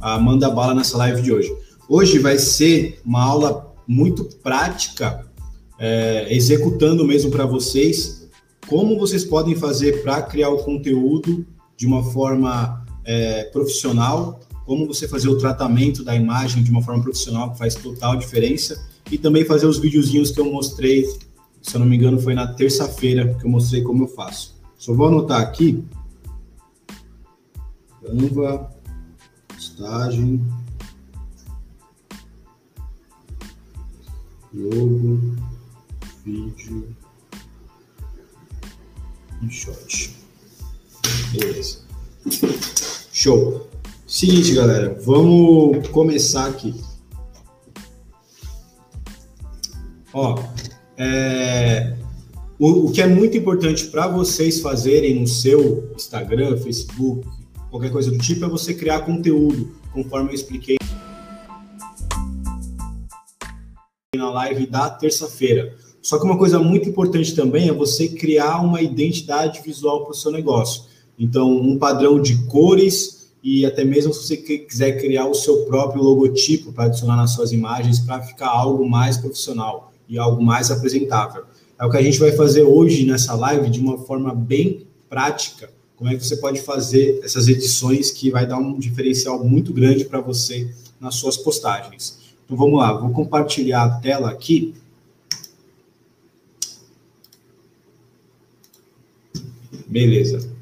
ah, manda bala nessa live de hoje. Hoje vai ser uma aula muito prática, é, executando mesmo para vocês como vocês podem fazer para criar o conteúdo de uma forma é, profissional, como você fazer o tratamento da imagem de uma forma profissional, que faz total diferença, e também fazer os videozinhos que eu mostrei, se eu não me engano, foi na terça-feira que eu mostrei como eu faço. Só vou anotar aqui. Canva, postagem, logo, vídeo e shot. Beleza. Show. Seguinte, galera, vamos começar aqui. Ó, é, o, o que é muito importante para vocês fazerem no seu Instagram, Facebook, qualquer coisa do tipo, é você criar conteúdo, conforme eu expliquei na live da terça-feira. Só que uma coisa muito importante também é você criar uma identidade visual para o seu negócio. Então, um padrão de cores e até mesmo se você quiser criar o seu próprio logotipo para adicionar nas suas imagens para ficar algo mais profissional e algo mais apresentável. É o que a gente vai fazer hoje nessa live de uma forma bem prática. Como é que você pode fazer essas edições que vai dar um diferencial muito grande para você nas suas postagens. Então vamos lá, vou compartilhar a tela aqui. Beleza.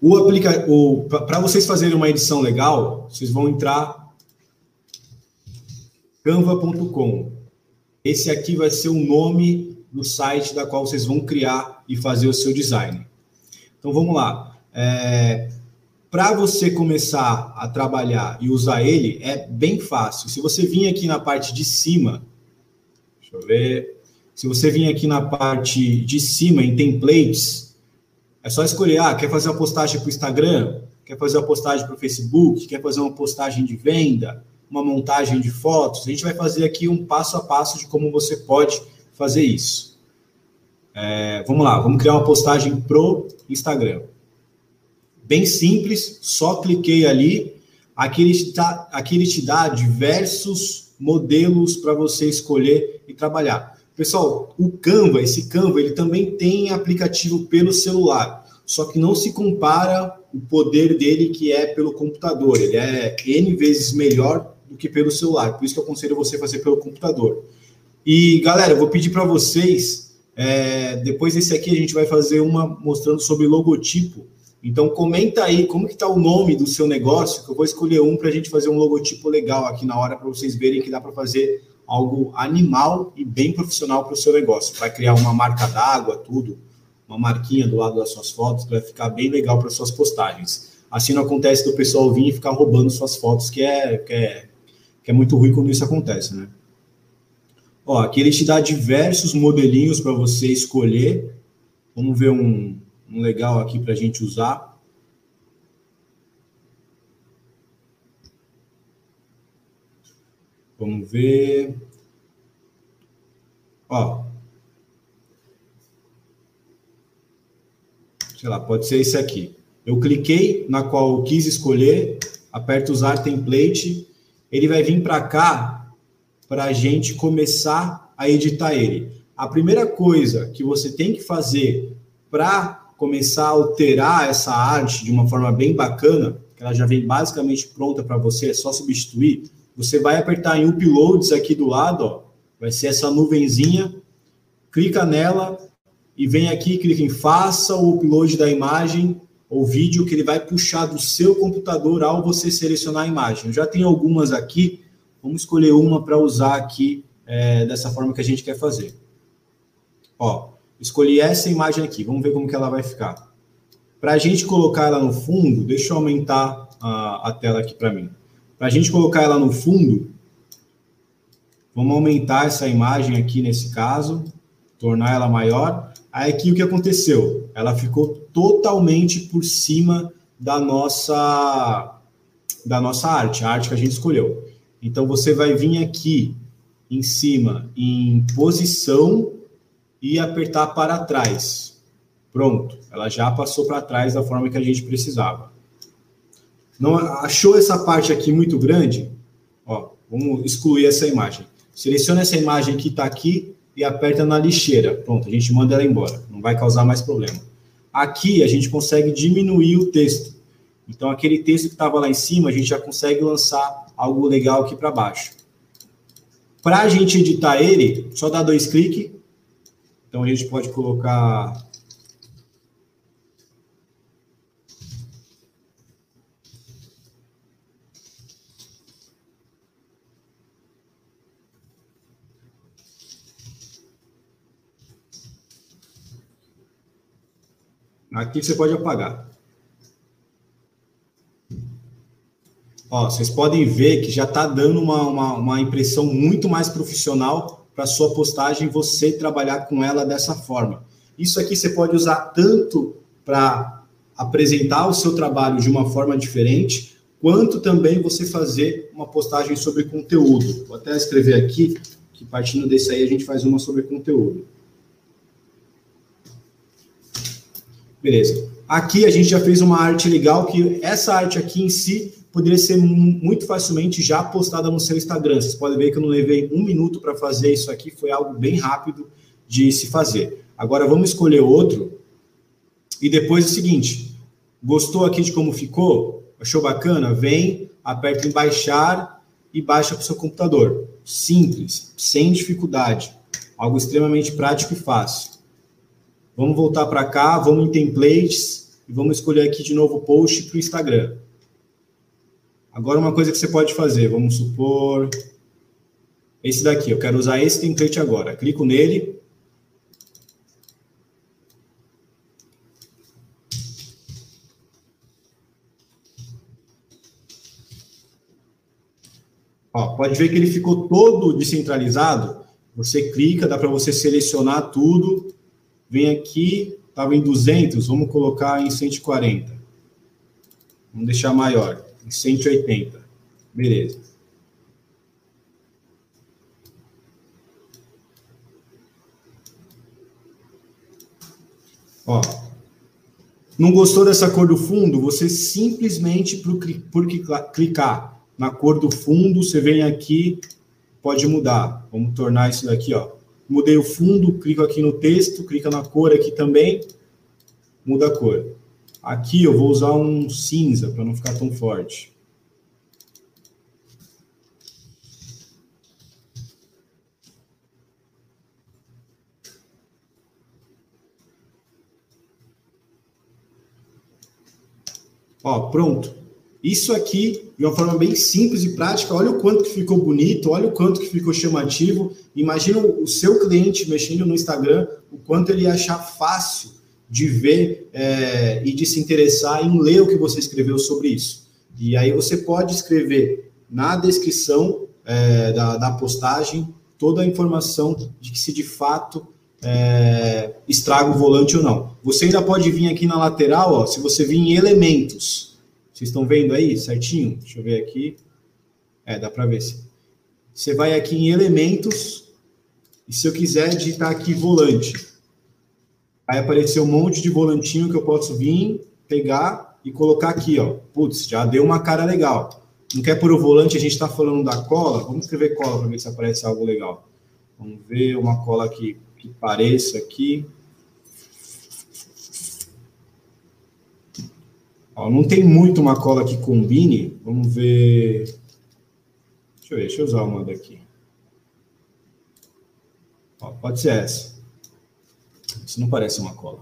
O aplica o para vocês fazerem uma edição legal, vocês vão entrar canva.com. Esse aqui vai ser o nome do site da qual vocês vão criar e fazer o seu design. Então vamos lá. É, para você começar a trabalhar e usar ele, é bem fácil. Se você vir aqui na parte de cima, deixa eu ver. Se você vir aqui na parte de cima, em templates, é só escolher, ah, quer fazer uma postagem para o Instagram, quer fazer uma postagem para o Facebook, quer fazer uma postagem de venda, uma montagem de fotos. A gente vai fazer aqui um passo a passo de como você pode fazer isso. É, vamos lá, vamos criar uma postagem pro Instagram bem simples, só cliquei ali, aqui ele, te dá, aqui ele te dá diversos modelos para você escolher e trabalhar. Pessoal, o Canva, esse Canva, ele também tem aplicativo pelo celular, só que não se compara o poder dele que é pelo computador. Ele é N vezes melhor do que pelo celular, por isso que eu aconselho você fazer pelo computador. E galera, eu vou pedir para vocês, é, depois desse aqui a gente vai fazer uma mostrando sobre logotipo então comenta aí como que está o nome do seu negócio, que eu vou escolher um para a gente fazer um logotipo legal aqui na hora para vocês verem que dá para fazer algo animal e bem profissional para o seu negócio, para criar uma marca d'água, tudo, uma marquinha do lado das suas fotos, vai ficar bem legal para suas postagens. Assim não acontece do pessoal vir e ficar roubando suas fotos, que é, que é, que é muito ruim quando isso acontece, né? Ó, aqui ele te dá diversos modelinhos para você escolher. Vamos ver um, um legal aqui para a gente usar. Vamos ver. Ó. Sei lá, pode ser esse aqui. Eu cliquei na qual eu quis escolher, aperto usar template, ele vai vir para cá para a gente começar a editar ele. A primeira coisa que você tem que fazer para começar a alterar essa arte de uma forma bem bacana, que ela já vem basicamente pronta para você, é só substituir, você vai apertar em Uploads aqui do lado, ó, vai ser essa nuvenzinha, clica nela e vem aqui, clica em faça o upload da imagem ou vídeo que ele vai puxar do seu computador ao você selecionar a imagem. Eu já tenho algumas aqui, vamos escolher uma para usar aqui é, dessa forma que a gente quer fazer. Ó, escolhi essa imagem aqui, vamos ver como que ela vai ficar. Para a gente colocar ela no fundo, deixa eu aumentar a, a tela aqui para mim. Para a gente colocar ela no fundo, vamos aumentar essa imagem aqui nesse caso, tornar ela maior. Aí aqui o que aconteceu? Ela ficou totalmente por cima da nossa da nossa arte, a arte que a gente escolheu. Então você vai vir aqui em cima em posição e apertar para trás. Pronto, ela já passou para trás da forma que a gente precisava. Não achou essa parte aqui muito grande? Ó, vamos excluir essa imagem. Seleciona essa imagem que está aqui e aperta na lixeira. Pronto, a gente manda ela embora. Não vai causar mais problema. Aqui a gente consegue diminuir o texto. Então, aquele texto que estava lá em cima, a gente já consegue lançar algo legal aqui para baixo. Para a gente editar ele, só dá dois cliques. Então, a gente pode colocar Aqui você pode apagar. Ó, vocês podem ver que já está dando uma, uma, uma, impressão muito mais profissional para sua postagem, você trabalhar com ela dessa forma. Isso aqui você pode usar tanto para apresentar o seu trabalho de uma forma diferente, quanto também você fazer uma postagem sobre conteúdo. Vou até escrever aqui, que partindo desse aí a gente faz uma sobre conteúdo. Beleza. Aqui a gente já fez uma arte legal, que essa arte aqui em si poderia ser muito facilmente já postada no seu Instagram. Vocês podem ver que eu não levei um minuto para fazer isso aqui, foi algo bem rápido de se fazer. Agora vamos escolher outro. E depois é o seguinte: gostou aqui de como ficou? Achou bacana? Vem, aperta em baixar e baixa para o seu computador. Simples, sem dificuldade. Algo extremamente prático e fácil. Vamos voltar para cá, vamos em templates e vamos escolher aqui de novo post para o Instagram. Agora, uma coisa que você pode fazer, vamos supor esse daqui. Eu quero usar esse template agora. Clico nele. Ó, pode ver que ele ficou todo descentralizado. Você clica, dá para você selecionar tudo Vem aqui, estava em 200, vamos colocar em 140. Vamos deixar maior, em 180. Beleza. Ó, não gostou dessa cor do fundo? Você simplesmente, por, clicar na cor do fundo, você vem aqui, pode mudar. Vamos tornar isso daqui, ó, mudei o fundo, clico aqui no texto, clica na cor aqui também, muda a cor. Aqui eu vou usar um cinza para não ficar tão forte. Ó, pronto. Isso aqui, de uma forma bem simples e prática, olha o quanto que ficou bonito, olha o quanto que ficou chamativo. Imagina o seu cliente mexendo no Instagram, o quanto ele achar fácil de ver é, e de se interessar em ler o que você escreveu sobre isso. E aí você pode escrever na descrição é, da, da postagem toda a informação de que se de fato é, estraga o volante ou não. Você ainda pode vir aqui na lateral, ó, se você vir em elementos, vocês estão vendo aí certinho? Deixa eu ver aqui. É, dá para ver. Você vai aqui em elementos e se eu quiser digitar aqui volante, vai aparecer um monte de volantinho que eu posso vir, pegar e colocar aqui, ó. Putz, já deu uma cara legal. Não quer pôr o volante, a gente está falando da cola. Vamos escrever cola para ver se aparece algo legal. Vamos ver uma cola que, que pareça aqui. Ó, não tem muito uma cola que combine. Vamos ver. Deixa eu ver, deixa eu usar uma daqui. Ó, pode ser essa. Isso não parece uma cola.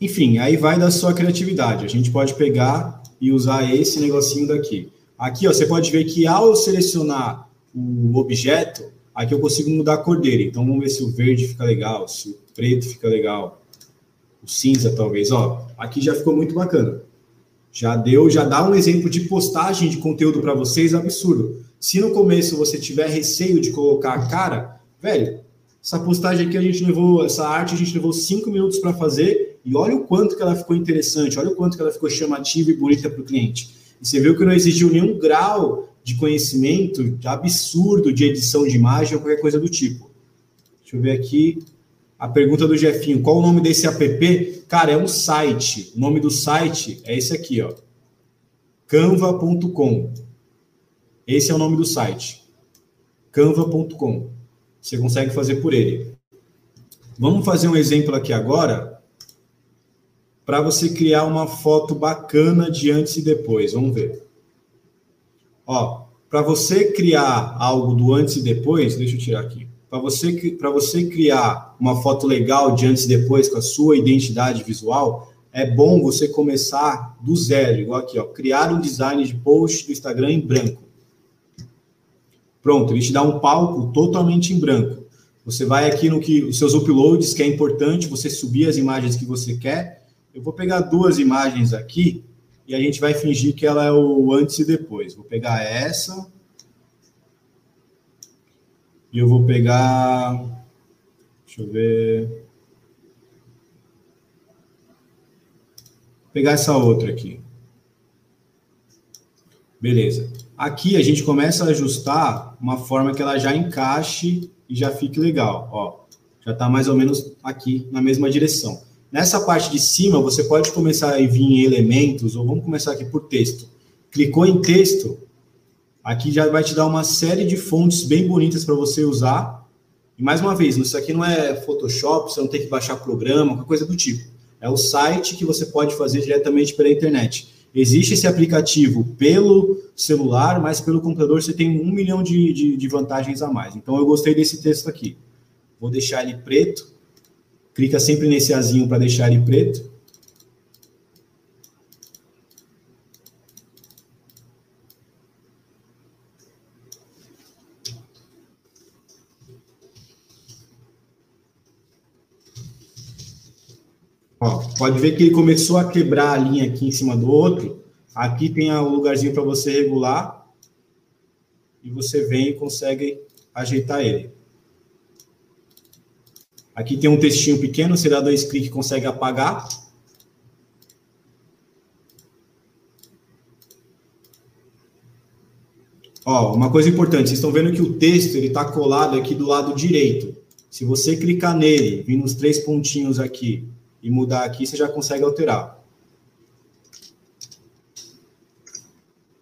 Enfim, aí vai da sua criatividade. A gente pode pegar e usar esse negocinho daqui. Aqui, ó, você pode ver que ao selecionar o objeto, aqui eu consigo mudar a cor dele. Então, vamos ver se o verde fica legal, se o preto fica legal o cinza talvez, ó, aqui já ficou muito bacana. Já deu, já dá um exemplo de postagem de conteúdo para vocês absurdo. Se no começo você tiver receio de colocar a cara, velho, essa postagem aqui a gente levou, essa arte a gente levou cinco minutos para fazer e olha o quanto que ela ficou interessante, olha o quanto que ela ficou chamativa e bonita para o cliente. E você viu que não exigiu nenhum grau de conhecimento absurdo de edição de imagem ou qualquer coisa do tipo. Deixa eu ver aqui. a pergunta do Jefinho, qual o nome desse app? Cara, é um site. O nome do site é esse aqui, ó. canva.com. Esse é o nome do site. canva.com. Você consegue fazer por ele. Vamos fazer um exemplo aqui agora para você criar uma foto bacana de antes e depois. Vamos ver. Ó, para você criar algo do antes e depois, deixa eu tirar aqui. Para você, para você criar uma foto legal de antes e depois com a sua identidade visual, é bom você começar do zero, igual aqui, ó, criar um design de post do Instagram em branco. Pronto, ele te dá um palco totalmente em branco. Você vai aqui no que os seus uploads, que é importante você subir as imagens que você quer. Eu vou pegar duas imagens aqui e a gente vai fingir que ela é o antes e depois. Vou pegar essa e eu vou pegar, deixa eu ver, vou pegar essa outra aqui. Beleza. Aqui a gente começa a ajustar uma forma que ela já encaixe e já fique legal. Ó, já está mais ou menos aqui na mesma direção. Nessa parte de cima, você pode começar a vir em elementos, ou vamos começar aqui por texto. Clicou em texto, aqui já vai te dar uma série de fontes bem bonitas para você usar. E mais uma vez, isso aqui não é Photoshop, você não tem que baixar programa, qualquer coisa do tipo. É o site que você pode fazer diretamente pela internet. Existe esse aplicativo pelo celular, mas pelo computador você tem um milhão de, de, de vantagens a mais. Então eu gostei desse texto aqui. Vou deixar ele preto Clica sempre nesse azinho para deixar ele preto. Ó, pode ver que ele começou a quebrar a linha aqui em cima do outro. Aqui tem o lugarzinho para você regular. E você vem e consegue ajeitar ele. Aqui tem um textinho pequeno, você dá dois cliques e consegue apagar. Ó, uma coisa importante, vocês estão vendo que o texto ele está colado aqui do lado direito. Se você clicar nele, vir nos três pontinhos aqui e mudar aqui, você já consegue alterar.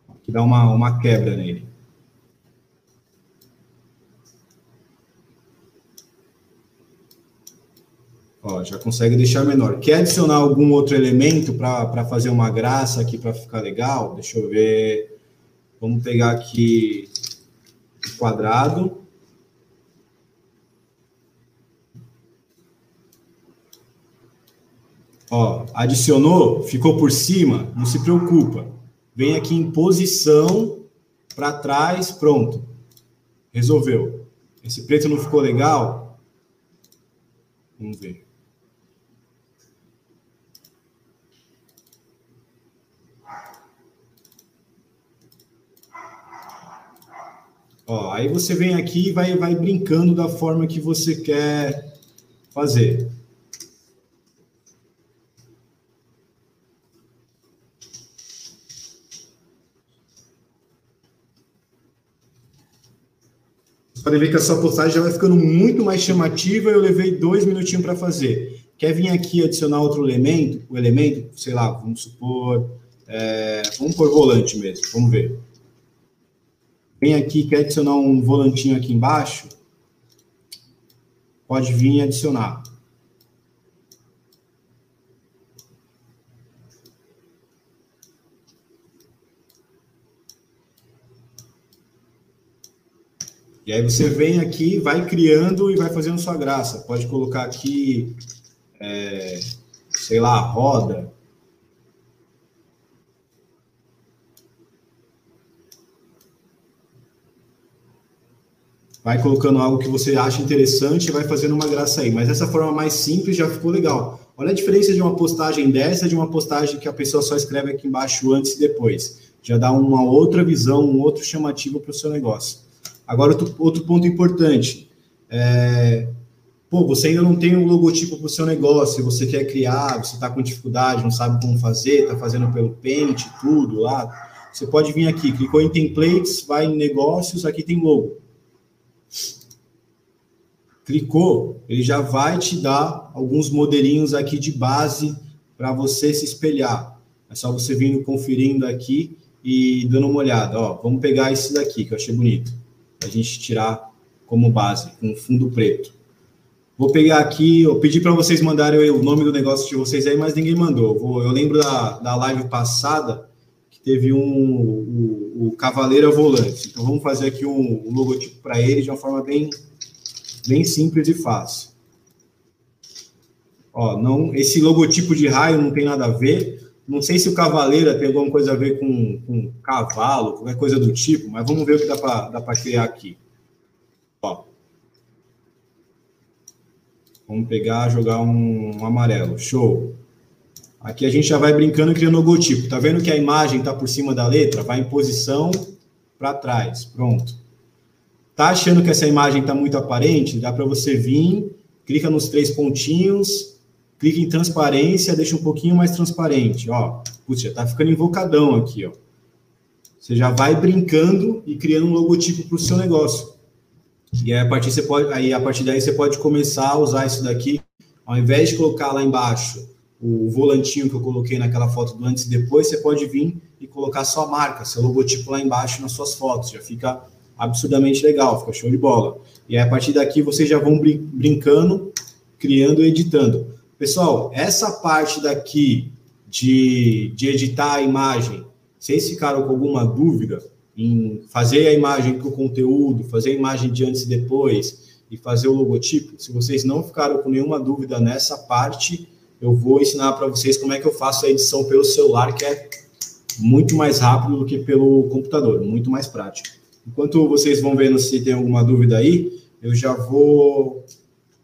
Aqui dá uma, uma quebra nele. Ó, já consegue deixar menor. Quer adicionar algum outro elemento para fazer uma graça aqui para ficar legal? Deixa eu ver. Vamos pegar aqui o quadrado. Ó, adicionou, ficou por cima, não se preocupa. Vem aqui em posição para trás, pronto. Resolveu. Esse preto não ficou legal? Vamos ver. Ó, aí você vem aqui e vai, vai brincando da forma que você quer fazer. Ver que a sua postagem já vai ficando muito mais chamativa. Eu levei dois minutinhos para fazer. Quer vir aqui adicionar outro elemento? O elemento, sei lá, vamos supor, é, vamos por volante mesmo. Vamos ver vem aqui, quer adicionar um volantinho aqui embaixo, pode vir e adicionar. E aí você vem aqui, vai criando e vai fazendo sua graça. Pode colocar aqui, é, sei lá, roda. vai colocando algo que você acha interessante e vai fazendo uma graça aí. Mas essa forma mais simples já ficou legal. Olha a diferença de uma postagem dessa de uma postagem que a pessoa só escreve aqui embaixo antes e depois. Já dá uma outra visão, um outro chamativo para o seu negócio. Agora, outro, outro ponto importante. É, pô, você ainda não tem um logotipo para o seu negócio, você quer criar, você está com dificuldade, não sabe como fazer, está fazendo pelo Paint, tudo lá. Você pode vir aqui, clicou em templates, vai em negócios, aqui tem logo Clicou, ele já vai te dar alguns modelinhos aqui de base para você se espelhar. É só você vindo conferindo aqui e dando uma olhada. Ó, vamos pegar esse daqui que eu achei bonito, a gente tirar como base, com fundo preto. Vou pegar aqui, eu pedi para vocês mandarem o nome do negócio de vocês aí, mas ninguém mandou. Vou, eu lembro da, da live passada que teve um o, o Cavaleira Volante. Então vamos fazer aqui um, um logotipo para ele de uma forma bem, bem simples e fácil. Ó, não, esse logotipo de raio não tem nada a ver. Não sei se o Cavaleira tem alguma coisa a ver com, com cavalo, qualquer coisa do tipo, mas vamos ver o que dá para criar aqui. Ó. Vamos pegar, jogar um, um, amarelo. Show. Aqui a gente já vai brincando criando logotipo. Tá vendo que a imagem está por cima da letra? Vai em posição para trás. Pronto. Tá achando que essa imagem está muito aparente? Dá para você vir, clica nos três pontinhos, clica em transparência, deixa um pouquinho mais transparente. Ó, putz, já tá ficando invocadão aqui, ó. Você já vai brincando e criando um logotipo para o seu negócio. E aí, a partir, você pode, aí, a partir daí você pode começar a usar isso daqui, ao invés de colocar lá embaixo o volantinho que eu coloquei naquela foto do antes e depois, você pode vir e colocar sua marca, seu logotipo lá embaixo nas suas fotos. Já fica absurdamente legal, fica show de bola. E aí, a partir daqui vocês já vão brin brincando, criando e editando. Pessoal, essa parte daqui de, de editar a imagem, vocês ficaram com alguma dúvida? em fazer a imagem para o conteúdo, fazer a imagem de antes e depois e fazer o logotipo. Se vocês não ficaram com nenhuma dúvida nessa parte, eu vou ensinar para vocês como é que eu faço a edição pelo celular, que é muito mais rápido do que pelo computador, muito mais prático. Enquanto vocês vão vendo se tem alguma dúvida aí, eu já vou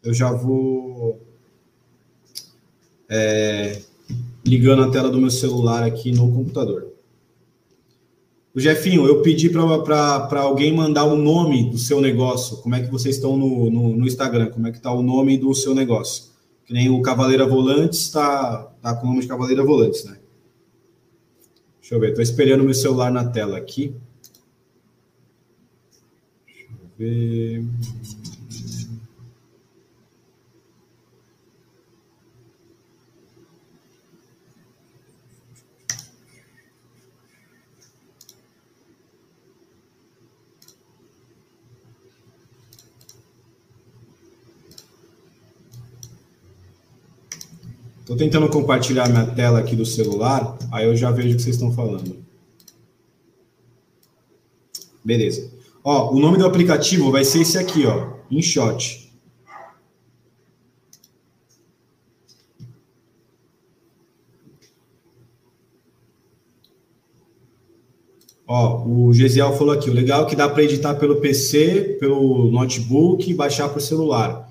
eu já vou é, ligando a tela do meu celular aqui no computador. O Jefinho, eu pedi para alguém mandar o nome do seu negócio. Como é que vocês estão no, no, no Instagram? Como é que está o nome do seu negócio? Que nem o Cavaleira Volantes está tá com o nome de Cavaleira Volantes, né? Deixa eu ver, estou espelhando meu celular na tela aqui. Deixa eu ver. Estou tentando compartilhar minha tela aqui do celular, aí eu já vejo o que vocês estão falando. Beleza. Ó, o nome do aplicativo vai ser esse aqui, ó, InShot. Ó, o Gesiel falou aqui, o legal é que dá para editar pelo PC, pelo notebook e baixar para o celular.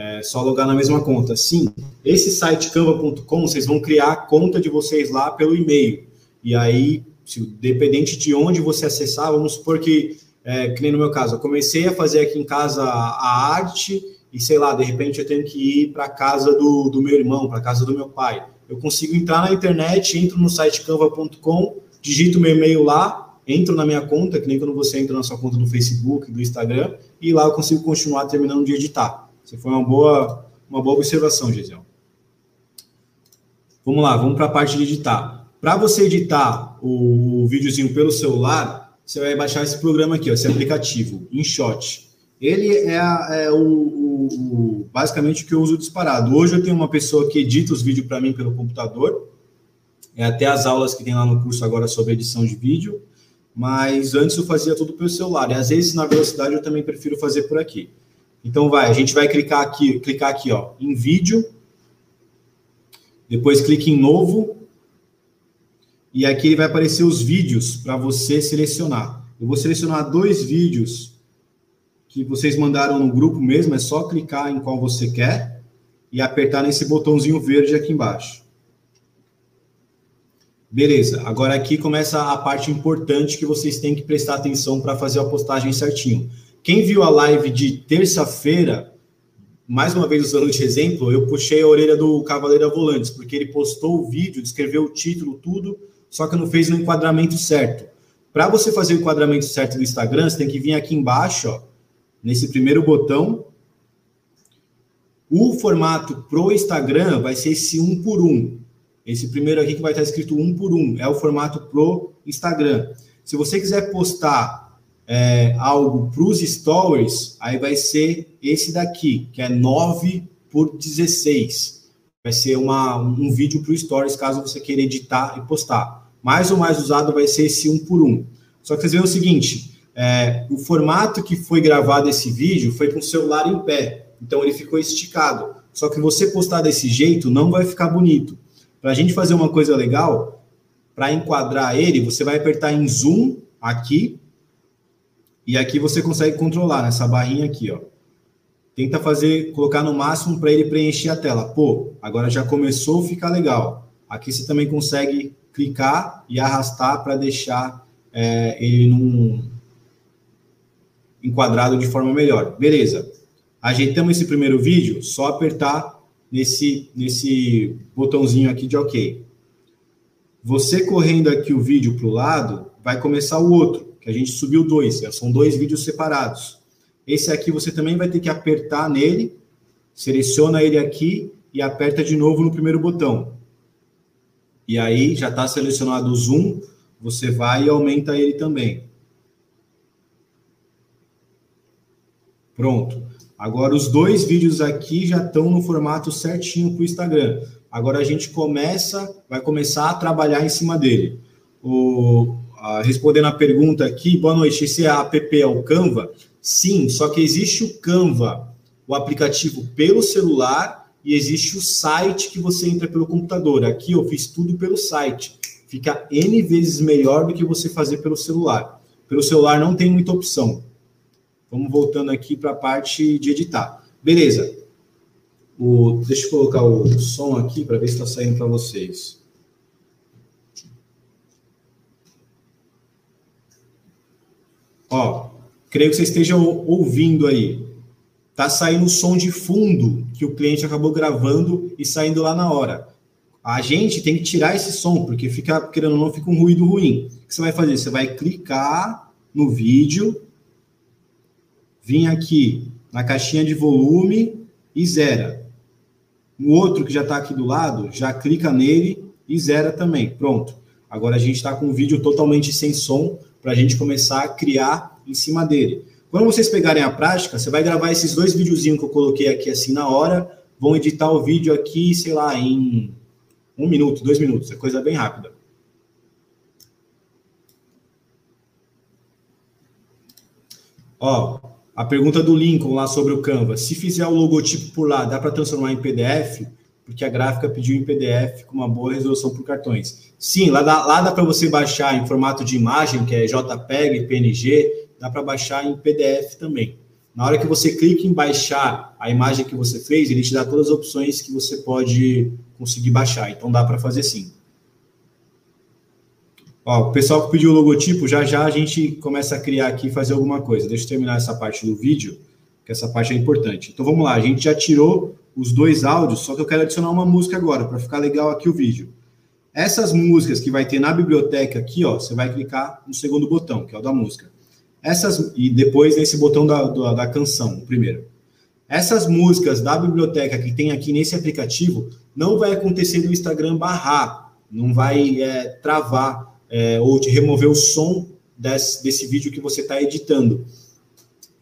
É só logar na mesma conta. Sim, esse site canva.com, vocês vão criar a conta de vocês lá pelo e-mail. E aí, se, dependente de onde você acessar, vamos supor que, é, que nem no meu caso, eu comecei a fazer aqui em casa a arte e, sei lá, de repente eu tenho que ir para casa do, do meu irmão, para casa do meu pai. Eu consigo entrar na internet, entro no site canva.com, digito meu e-mail lá, entro na minha conta, que nem quando você entra na sua conta do Facebook, do Instagram, e lá eu consigo continuar terminando de editar. Você foi uma boa, uma boa observação, Gisele. Vamos lá, vamos para a parte de editar. Para você editar o, o videozinho pelo celular, você vai baixar esse programa aqui, ó, esse aplicativo, InShot. Ele é, é o, o, o, basicamente o que eu uso disparado. Hoje eu tenho uma pessoa que edita os vídeos para mim pelo computador. É até as aulas que tem lá no curso agora sobre edição de vídeo. Mas antes eu fazia tudo pelo celular. E às vezes na velocidade eu também prefiro fazer por aqui. Então vai, a gente vai clicar aqui, clicar aqui, ó, em vídeo. Depois clique em novo. E aqui vai aparecer os vídeos para você selecionar. Eu vou selecionar dois vídeos que vocês mandaram no grupo mesmo, é só clicar em qual você quer e apertar nesse botãozinho verde aqui embaixo. Beleza, agora aqui começa a parte importante que vocês têm que prestar atenção para fazer a postagem certinho. Quem viu a live de terça-feira, mais uma vez usando de exemplo, eu puxei a orelha do Cavaleiro Volantes, porque ele postou o vídeo, descreveu o título, tudo, só que não fez no enquadramento certo. Para você fazer o enquadramento certo do Instagram, você tem que vir aqui embaixo, ó, nesse primeiro botão, O formato pro Instagram vai ser esse um por um. Esse primeiro aqui que vai estar escrito um por um é o formato pro Instagram. Se você quiser postar é, algo para os stories, aí vai ser esse daqui, que é 9 por 16. Vai ser uma, um vídeo para o stories, caso você queira editar e postar. Mais ou mais usado vai ser esse um por um. Só que vocês veem o seguinte, é, o formato que foi gravado esse vídeo foi com o celular em pé. Então ele ficou esticado. Só que você postar desse jeito não vai ficar bonito. Para a gente fazer uma coisa legal, para enquadrar ele, você vai apertar em zoom aqui e aqui você consegue controlar nessa barrinha aqui, ó. Tenta fazer, colocar no máximo para ele preencher a tela. Pô, agora já começou a ficar legal. Aqui você também consegue clicar e arrastar para deixar é, ele num enquadrado de forma melhor. Beleza. Ajeitamos esse primeiro vídeo, só apertar nesse, nesse botãozinho aqui de OK. Você correndo aqui o vídeo para o lado, vai começar o outro, a gente subiu dois, são dois vídeos separados. Esse aqui você também vai ter que apertar nele, seleciona ele aqui e aperta de novo no primeiro botão. E aí já está selecionado o zoom, você vai e aumenta ele também. Pronto. Agora, os dois vídeos aqui já estão no formato certinho para o Instagram. Agora a gente começa, vai começar a trabalhar em cima dele. O, a, respondendo a pergunta aqui, boa noite, esse app é o Canva? Sim, só que existe o Canva, o aplicativo pelo celular, e existe o site que você entra pelo computador. Aqui eu fiz tudo pelo site. Fica N vezes melhor do que você fazer pelo celular. Pelo celular não tem muita opção. Vamos voltando aqui para a parte de editar. Beleza. O, deixa eu colocar o som aqui para ver se está saindo para vocês. Ó, creio que você esteja ouvindo aí. Tá saindo o som de fundo que o cliente acabou gravando e saindo lá na hora. A gente tem que tirar esse som, porque fica, querendo ou não, fica um ruído ruim. O que você vai fazer? Você vai clicar no vídeo, vir aqui na caixinha de volume e zera. O outro que já está aqui do lado, já clica nele e zera também. Pronto. Agora a gente está com o vídeo totalmente sem som para a gente começar a criar em cima dele. Quando vocês pegarem a prática, você vai gravar esses dois videozinhos que eu coloquei aqui assim na hora, vão editar o vídeo aqui, sei lá, em um minuto, dois minutos, é coisa bem rápida. Ó, a pergunta do Lincoln lá sobre o Canva. Se fizer o logotipo por lá, dá para transformar em PDF? Porque a gráfica pediu em PDF com uma boa resolução por cartões. Sim, lá dá, lá dá para você baixar em formato de imagem, que é JPEG, PNG, dá para baixar em PDF também. Na hora que você clica em baixar a imagem que você fez, ele te dá todas as opções que você pode conseguir baixar. Então dá para fazer sim. Ó, o pessoal que pediu o logotipo, já já a gente começa a criar aqui e fazer alguma coisa. Deixa eu terminar essa parte do vídeo, que essa parte é importante. Então vamos lá, a gente já tirou os dois áudios, só que eu quero adicionar uma música agora, para ficar legal aqui o vídeo. Essas músicas que vai ter na biblioteca aqui, ó, você vai clicar no segundo botão, que é o da música. Essas, e depois nesse botão da, da, da canção, o primeiro. Essas músicas da biblioteca que tem aqui nesse aplicativo, não vai acontecer no Instagram barrar, não vai é, travar é, ou de remover o som desse, desse vídeo que você está editando.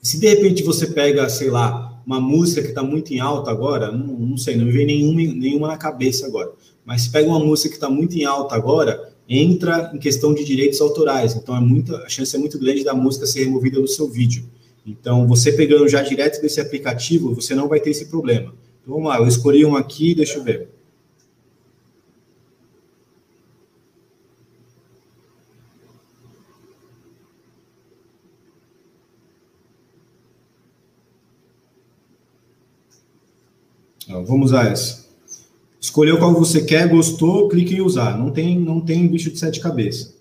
Se de repente você pega, sei lá, uma música que está muito em alta agora, não, não, sei, não me vem nenhuma, nenhuma na cabeça agora, mas se pega uma música que está muito em alta agora, entra em questão de direitos autorais. Então é muita, a chance é muito grande da música ser removida do seu vídeo. Então, você pegando já direto desse aplicativo, você não vai ter esse problema. Então, vamos lá, eu escolhi um aqui, deixa eu ver. Vamos usar essa. Escolheu qual você quer, gostou, clique em usar. Não tem, não tem bicho de sete cabeças.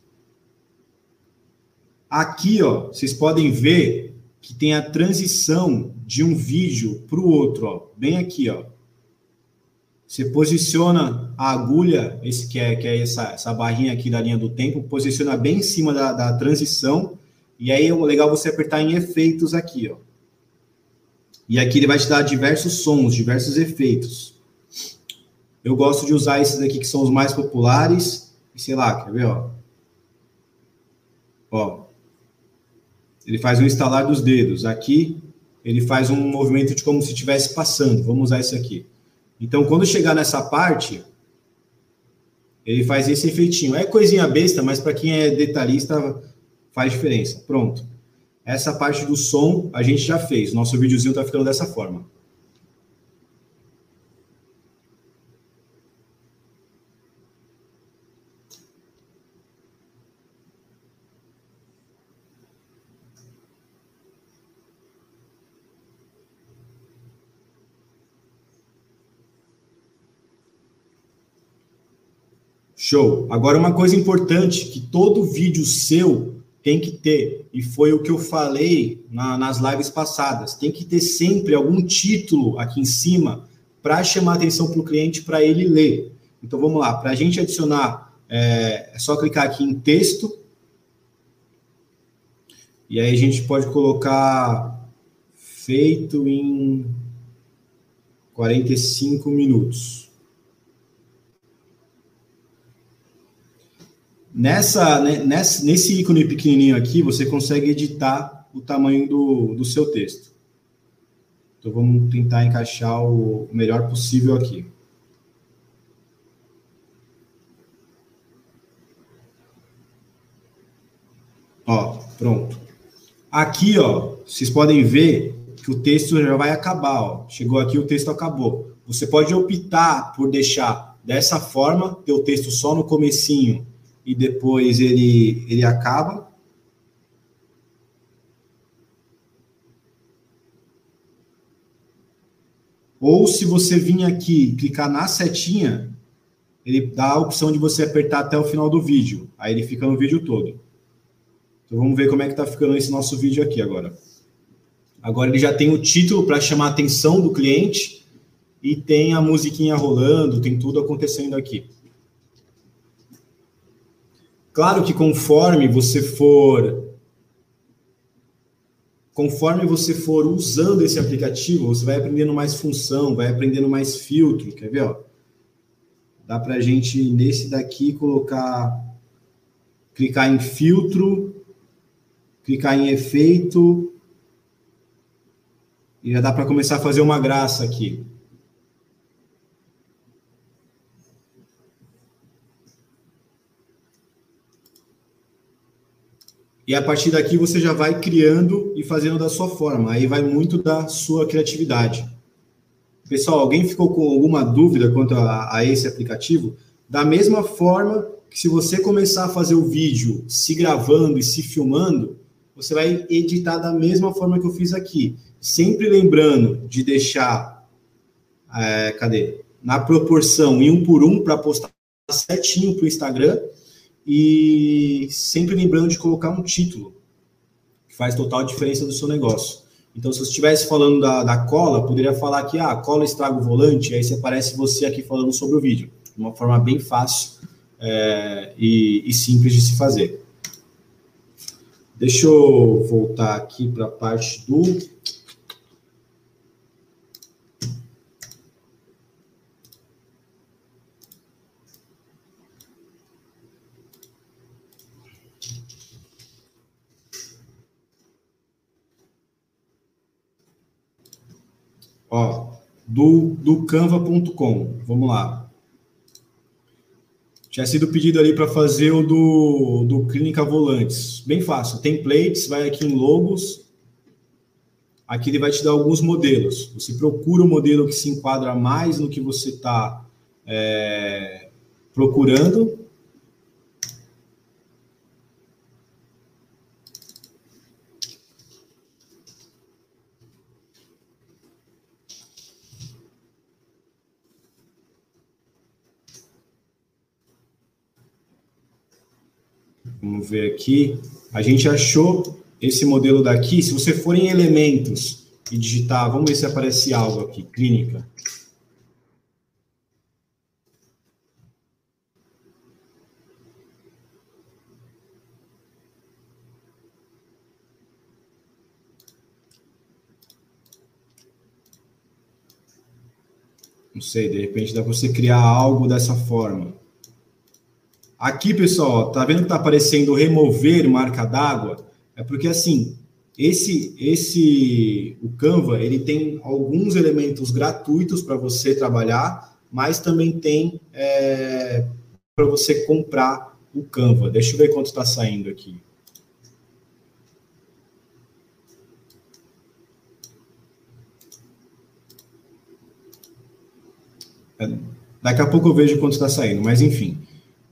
Aqui, ó, vocês podem ver que tem a transição de um vídeo para o outro, ó, bem aqui, ó. Você posiciona a agulha, esse que é, que é essa, essa barrinha aqui da linha do tempo, posiciona bem em cima da, da transição, e aí é legal você apertar em efeitos aqui, ó. E aqui ele vai te dar diversos sons, diversos efeitos. Eu gosto de usar esses aqui que são os mais populares. E sei lá, quer ver, ó? Ó. Ele faz um instalar dos dedos. Aqui ele faz um movimento de como se estivesse passando. Vamos usar esse aqui. Então, quando chegar nessa parte, ele faz esse efeitinho. É coisinha besta, mas para quem é detalhista faz diferença. Pronto. Essa parte do som a gente já fez. Nosso videozinho está ficando dessa forma. Show. Agora, uma coisa importante que todo vídeo seu tem que ter, e foi o que eu falei na, nas lives passadas, tem que ter sempre algum título aqui em cima para chamar atenção para o cliente para ele ler. Então vamos lá, para a gente adicionar, é, é só clicar aqui em texto, e aí a gente pode colocar feito em 45 minutos. Nessa, né, nesse ícone pequenininho aqui, você consegue editar o tamanho do, do seu texto. Então, vamos tentar encaixar o melhor possível aqui. Ó, pronto. Aqui, ó, vocês podem ver que o texto já vai acabar, ó. Chegou aqui, o texto acabou. Você pode optar por deixar dessa forma, ter o texto só no comecinho e depois ele, ele acaba. Ou se você vir aqui clicar na setinha, ele dá a opção de você apertar até o final do vídeo. Aí ele fica no vídeo todo. Então vamos ver como é que está ficando esse nosso vídeo aqui agora. Agora ele já tem o título para chamar a atenção do cliente e tem a musiquinha rolando, tem tudo acontecendo aqui. Claro que conforme você for conforme você for usando esse aplicativo, você vai aprendendo mais função, vai aprendendo mais filtro, quer ver, ó? Dá para a gente nesse daqui colocar clicar em filtro, clicar em efeito e já dá para começar a fazer uma graça aqui. E a partir daqui você já vai criando e fazendo da sua forma. Aí vai muito da sua criatividade. Pessoal, alguém ficou com alguma dúvida quanto a, a esse aplicativo? Da mesma forma que se você começar a fazer o vídeo se gravando e se filmando, você vai editar da mesma forma que eu fiz aqui. Sempre lembrando de deixar, é, cadê? Na proporção em um por um para postar certinho para o Instagram e sempre lembrando de colocar um título, que faz total diferença do seu negócio. Então, se você estivesse falando da, da cola, poderia falar que ah, a cola estraga o volante, aí você aparece você aqui falando sobre o vídeo, de uma forma bem fácil é, e, e simples de se fazer. Deixa eu voltar aqui para a parte do Ó, do, do canva.com. Vamos lá. Tinha sido pedido ali para fazer o do, do Clínica Volantes. Bem fácil. Templates, vai aqui em logos. Aqui ele vai te dar alguns modelos. Você procura o modelo que se enquadra mais no que você está é, procurando Ver aqui. A gente achou esse modelo daqui. Se você for em elementos e digitar, vamos ver se aparece algo aqui. Clínica. Não sei, de repente dá para você criar algo dessa forma. Aqui, pessoal, tá vendo que tá aparecendo remover marca d'água? É porque assim, esse esse o Canva, ele tem alguns elementos gratuitos para você trabalhar, mas também tem é, para você comprar o Canva. Deixa eu ver quanto está saindo aqui. É, daqui a pouco eu vejo quanto está saindo, mas enfim.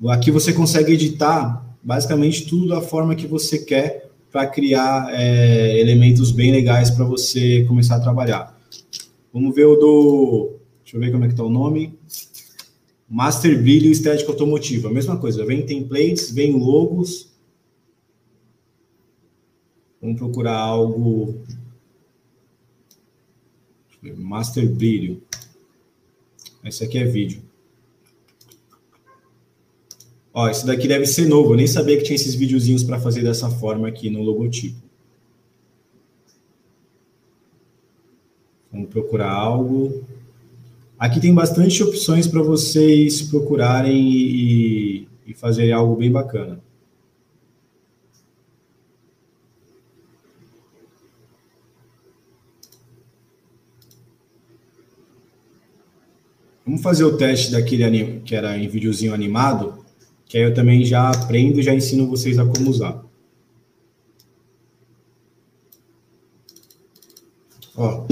Aqui você consegue editar basicamente tudo da forma que você quer para criar é, elementos bem legais para você começar a trabalhar. Vamos ver o do. Deixa eu ver como é que está o nome. Master Brilho Estética Automotiva. Mesma coisa, vem templates, vem logos. Vamos procurar algo. Master Brilho. Esse aqui é vídeo. Ó, isso daqui deve ser novo. Eu nem sabia que tinha esses videozinhos para fazer dessa forma aqui no logotipo. Vamos procurar algo. Aqui tem bastante opções para vocês procurarem e, e fazer algo bem bacana. Vamos fazer o teste daquele que era em videozinho animado que aí eu também já aprendo e já ensino vocês a como usar. Ó.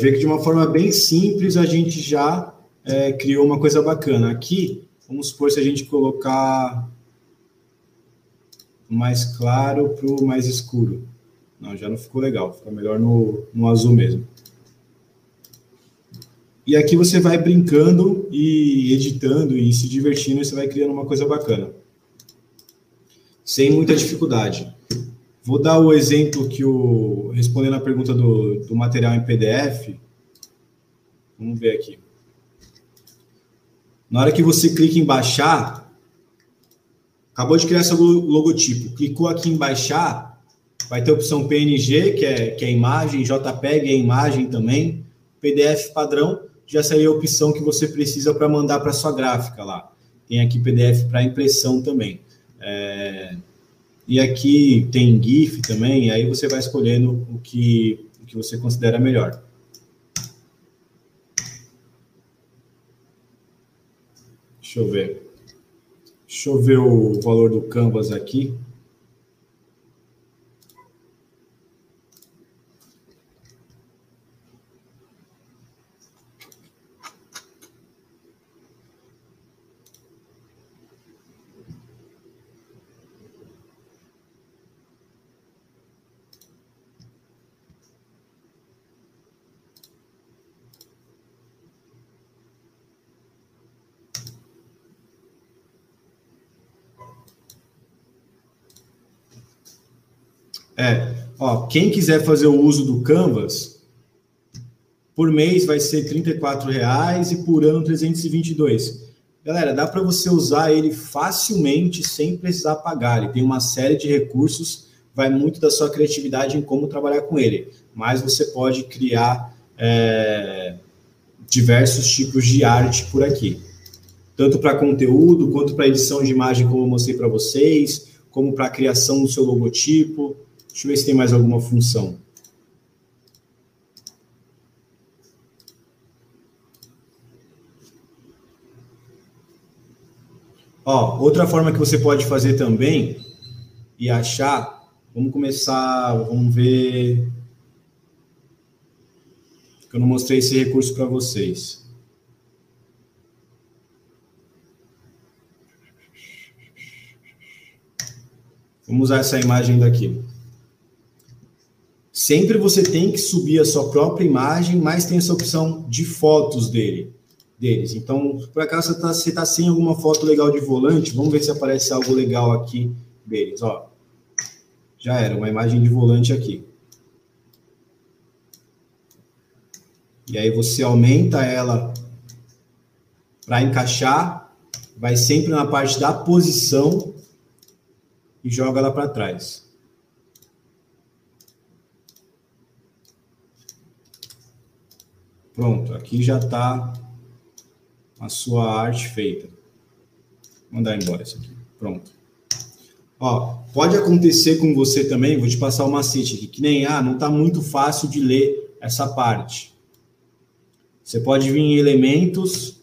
Ver que de uma forma bem simples a gente já é, criou uma coisa bacana. Aqui, vamos supor se a gente colocar mais claro para o mais escuro. Não, já não ficou legal, fica melhor no, no azul mesmo. E aqui você vai brincando e editando e se divertindo e você vai criando uma coisa bacana. Sem muita dificuldade. Vou dar o exemplo que o. Respondendo a pergunta do, do material em PDF. Vamos ver aqui. Na hora que você clica em baixar, acabou de criar seu logotipo. Clicou aqui em baixar, vai ter a opção PNG, que é, que é imagem, JPEG é imagem também. PDF padrão já seria a opção que você precisa para mandar para sua gráfica lá. Tem aqui PDF para impressão também. É, e aqui tem GIF também, e aí você vai escolhendo o que, o que você considera melhor. Deixa eu ver. Deixa eu ver o valor do Canvas aqui. É, ó, quem quiser fazer o uso do Canvas, por mês vai ser R$ reais e por ano 322. Galera, dá para você usar ele facilmente sem precisar pagar. Ele tem uma série de recursos, vai muito da sua criatividade em como trabalhar com ele. Mas você pode criar é, diversos tipos de arte por aqui. Tanto para conteúdo, quanto para edição de imagem, como eu mostrei para vocês, como para a criação do seu logotipo. Deixa eu ver se tem mais alguma função. Ó, outra forma que você pode fazer também e achar, vamos começar, vamos ver. Que eu não mostrei esse recurso para vocês. Vamos usar essa imagem daqui. Sempre você tem que subir a sua própria imagem, mas tem essa opção de fotos dele, deles. Então, por acaso você está tá sem alguma foto legal de volante, vamos ver se aparece algo legal aqui deles. Ó. Já era, uma imagem de volante aqui. E aí você aumenta ela para encaixar, vai sempre na parte da posição e joga ela para trás. Pronto, aqui já está a sua arte feita. Vou mandar embora isso aqui. Pronto. Ó, pode acontecer com você também, vou te passar o macete aqui, que nem, ah, não está muito fácil de ler essa parte. Você pode vir em elementos,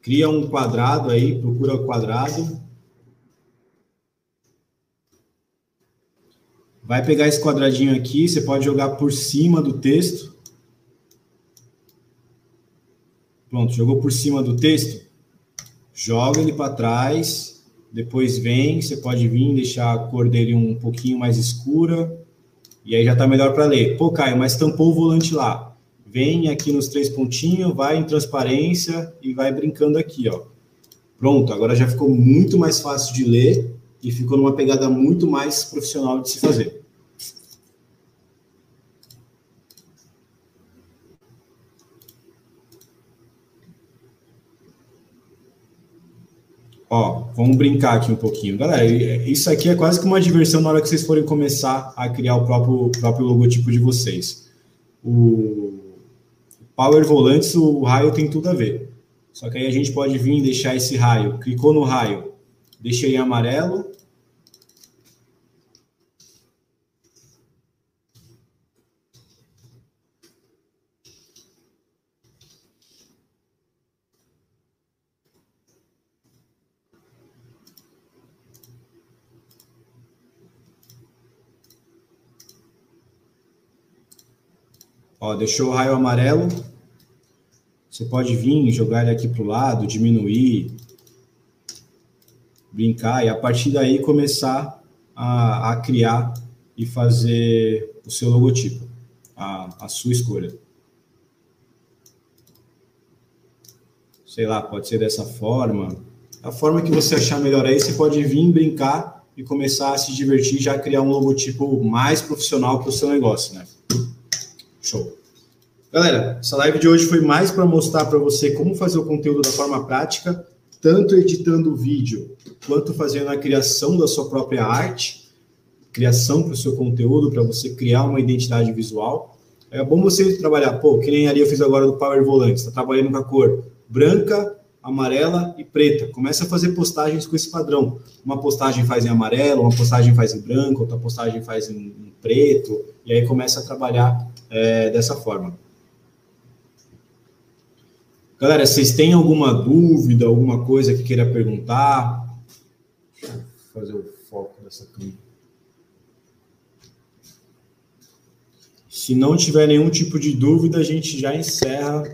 cria um quadrado aí, procura o quadrado. Vai pegar esse quadradinho aqui, você pode jogar por cima do texto. Pronto, jogou por cima do texto. Joga ele para trás. Depois vem, você pode vir deixar a cor dele um pouquinho mais escura. E aí já está melhor para ler. Pô, Caio, mas tampou o volante lá. Vem aqui nos três pontinhos, vai em transparência e vai brincando aqui, ó. Pronto, agora já ficou muito mais fácil de ler e ficou numa pegada muito mais profissional de se fazer. Ó, vamos brincar aqui um pouquinho. Galera, isso aqui é quase que uma diversão na hora que vocês forem começar a criar o próprio, próprio logotipo de vocês. O Power Volantes, o raio tem tudo a ver. Só que aí a gente pode vir e deixar esse raio. Clicou no raio, deixei em amarelo, Ó, deixou o raio amarelo. Você pode vir, jogar ele aqui para o lado, diminuir, brincar e a partir daí começar a, a criar e fazer o seu logotipo, a, a sua escolha. Sei lá, pode ser dessa forma. A forma que você achar melhor aí, você pode vir brincar e começar a se divertir, já criar um logotipo mais profissional para o seu negócio, né? Show. Galera, essa live de hoje foi mais para mostrar para você como fazer o conteúdo da forma prática, tanto editando o vídeo, quanto fazendo a criação da sua própria arte, criação para o seu conteúdo, para você criar uma identidade visual. É bom você trabalhar, pô, que nem ali eu fiz agora do Power Volante, está trabalhando com a cor branca, amarela e preta. Começa a fazer postagens com esse padrão. Uma postagem faz em amarelo, uma postagem faz em branco, outra postagem faz em, preto, e aí começa a trabalhar é, dessa forma. Galera, vocês têm alguma dúvida, alguma coisa que queira perguntar? Deixa eu fazer o foco dessa câmera. Se não tiver nenhum tipo de dúvida, a gente já encerra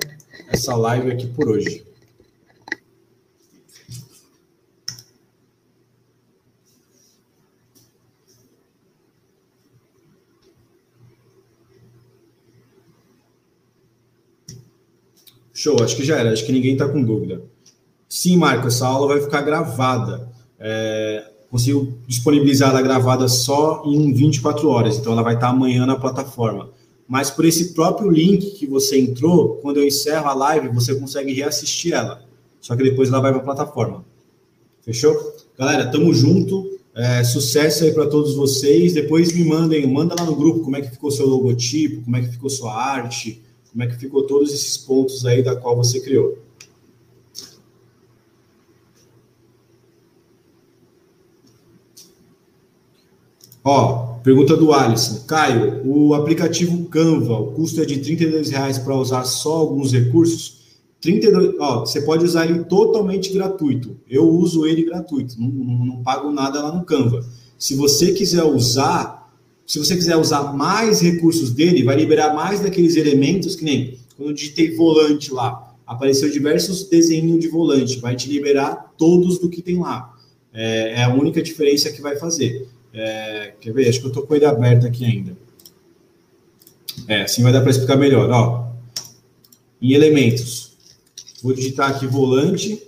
essa live aqui por hoje. Show, acho que já era, acho que ninguém está com dúvida. Sim, Marco, essa aula vai ficar gravada. É, consigo disponibilizar ela gravada só em 24 horas, então ela vai estar amanhã na plataforma. Mas por esse próprio link que você entrou, quando eu encerro a live, você consegue reassistir ela. Só que depois ela vai para a plataforma. Fechou? Galera, tamo junto. É, sucesso aí para todos vocês. Depois me mandem, manda lá no grupo como é que ficou seu logotipo, como é que ficou sua arte, como é que ficou todos esses pontos aí da qual você criou. Ó, pergunta do Alisson. Caio, o aplicativo Canva, o custo é de 32 reais para usar só alguns recursos? 32, ó, você pode usar ele totalmente gratuito. Eu uso ele gratuito, não, não, não pago nada lá no Canva. Se você quiser usar, se você quiser usar mais recursos dele, vai liberar mais daqueles elementos que nem quando eu digitei volante lá, apareceu diversos desenhos de volante, vai te liberar todos do que tem lá. É, é a única diferença que vai fazer. É, quer ver? Acho que eu estou com ele aberto aqui ainda. É, assim vai dar para explicar melhor. Ó, em elementos, vou digitar aqui volante.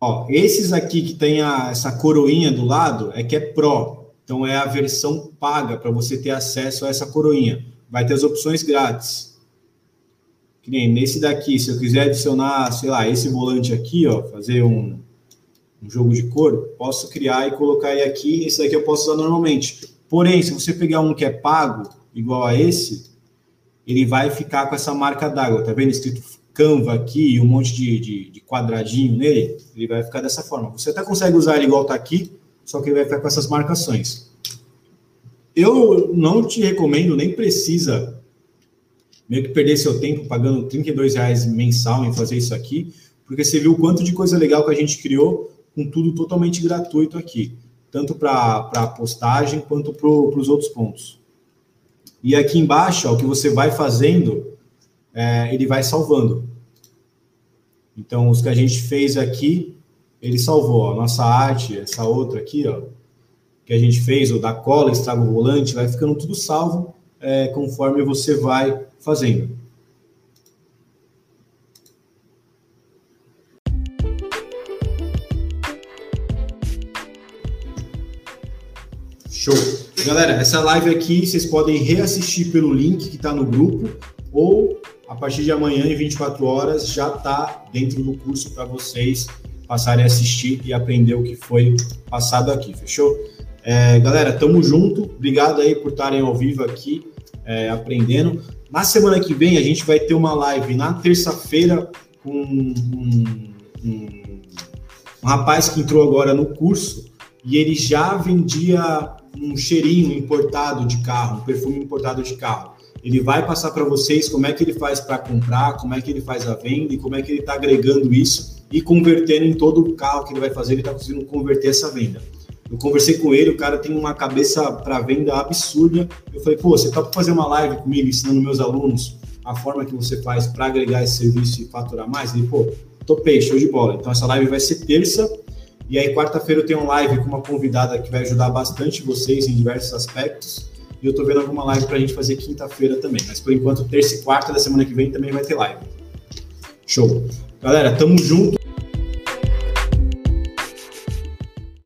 Ó, esses aqui que tem a, essa coroinha do lado é que é Pro. Então é a versão paga para você ter acesso a essa coroinha. Vai ter as opções grátis. Que nem nesse daqui, se eu quiser adicionar, sei lá, esse volante aqui, ó, fazer um, um jogo de cor, posso criar e colocar ele aqui. Esse daqui eu posso usar normalmente. Porém, se você pegar um que é pago, igual a esse, ele vai ficar com essa marca d'água, tá vendo? Escrito Canva aqui e um monte de, de, de, quadradinho nele, ele vai ficar dessa forma. Você até consegue usar ele igual tá aqui, só que ele vai ficar com essas marcações. Eu não te recomendo, nem precisa meio que perder seu tempo pagando 32 reais mensal em fazer isso aqui, porque você viu o quanto de coisa legal que a gente criou com tudo totalmente gratuito aqui, tanto para a postagem quanto para os outros pontos. E aqui embaixo, ó, o que você vai fazendo, é, ele vai salvando. Então, os que a gente fez aqui, ele salvou. Ó, nossa arte, essa outra aqui, ó, que a gente fez, o da cola, estraga o volante, vai ficando tudo salvo é, conforme você vai fazendo. Show. Galera, essa live aqui vocês podem reassistir pelo link que está no grupo ou a partir de amanhã, em 24 horas, já está dentro do curso para vocês passarem a assistir e aprender o que foi passado aqui, fechou? É, galera, tamo junto. Obrigado aí por estarem ao vivo aqui é, aprendendo. Na semana que vem, a gente vai ter uma live na terça-feira com um, um, um rapaz que entrou agora no curso e ele já vendia um cheirinho importado de carro, um perfume importado de carro. Ele vai passar para vocês como é que ele faz para comprar, como é que ele faz a venda e como é que ele está agregando isso e convertendo em todo o carro que ele vai fazer, ele está conseguindo converter essa venda. Eu conversei com ele, o cara tem uma cabeça para venda absurda. Eu falei, pô, você está para fazer uma live comigo ensinando meus alunos a forma que você faz para agregar esse serviço e faturar mais? Ele, pô, topei, show de bola. Então essa live vai ser terça e aí, quarta-feira, eu tenho uma live com uma convidada que vai ajudar bastante vocês em diversos aspectos. E eu tô vendo alguma live pra gente fazer quinta-feira também. Mas por enquanto, terça e quarta da semana que vem também vai ter live. Show. Galera, tamo junto.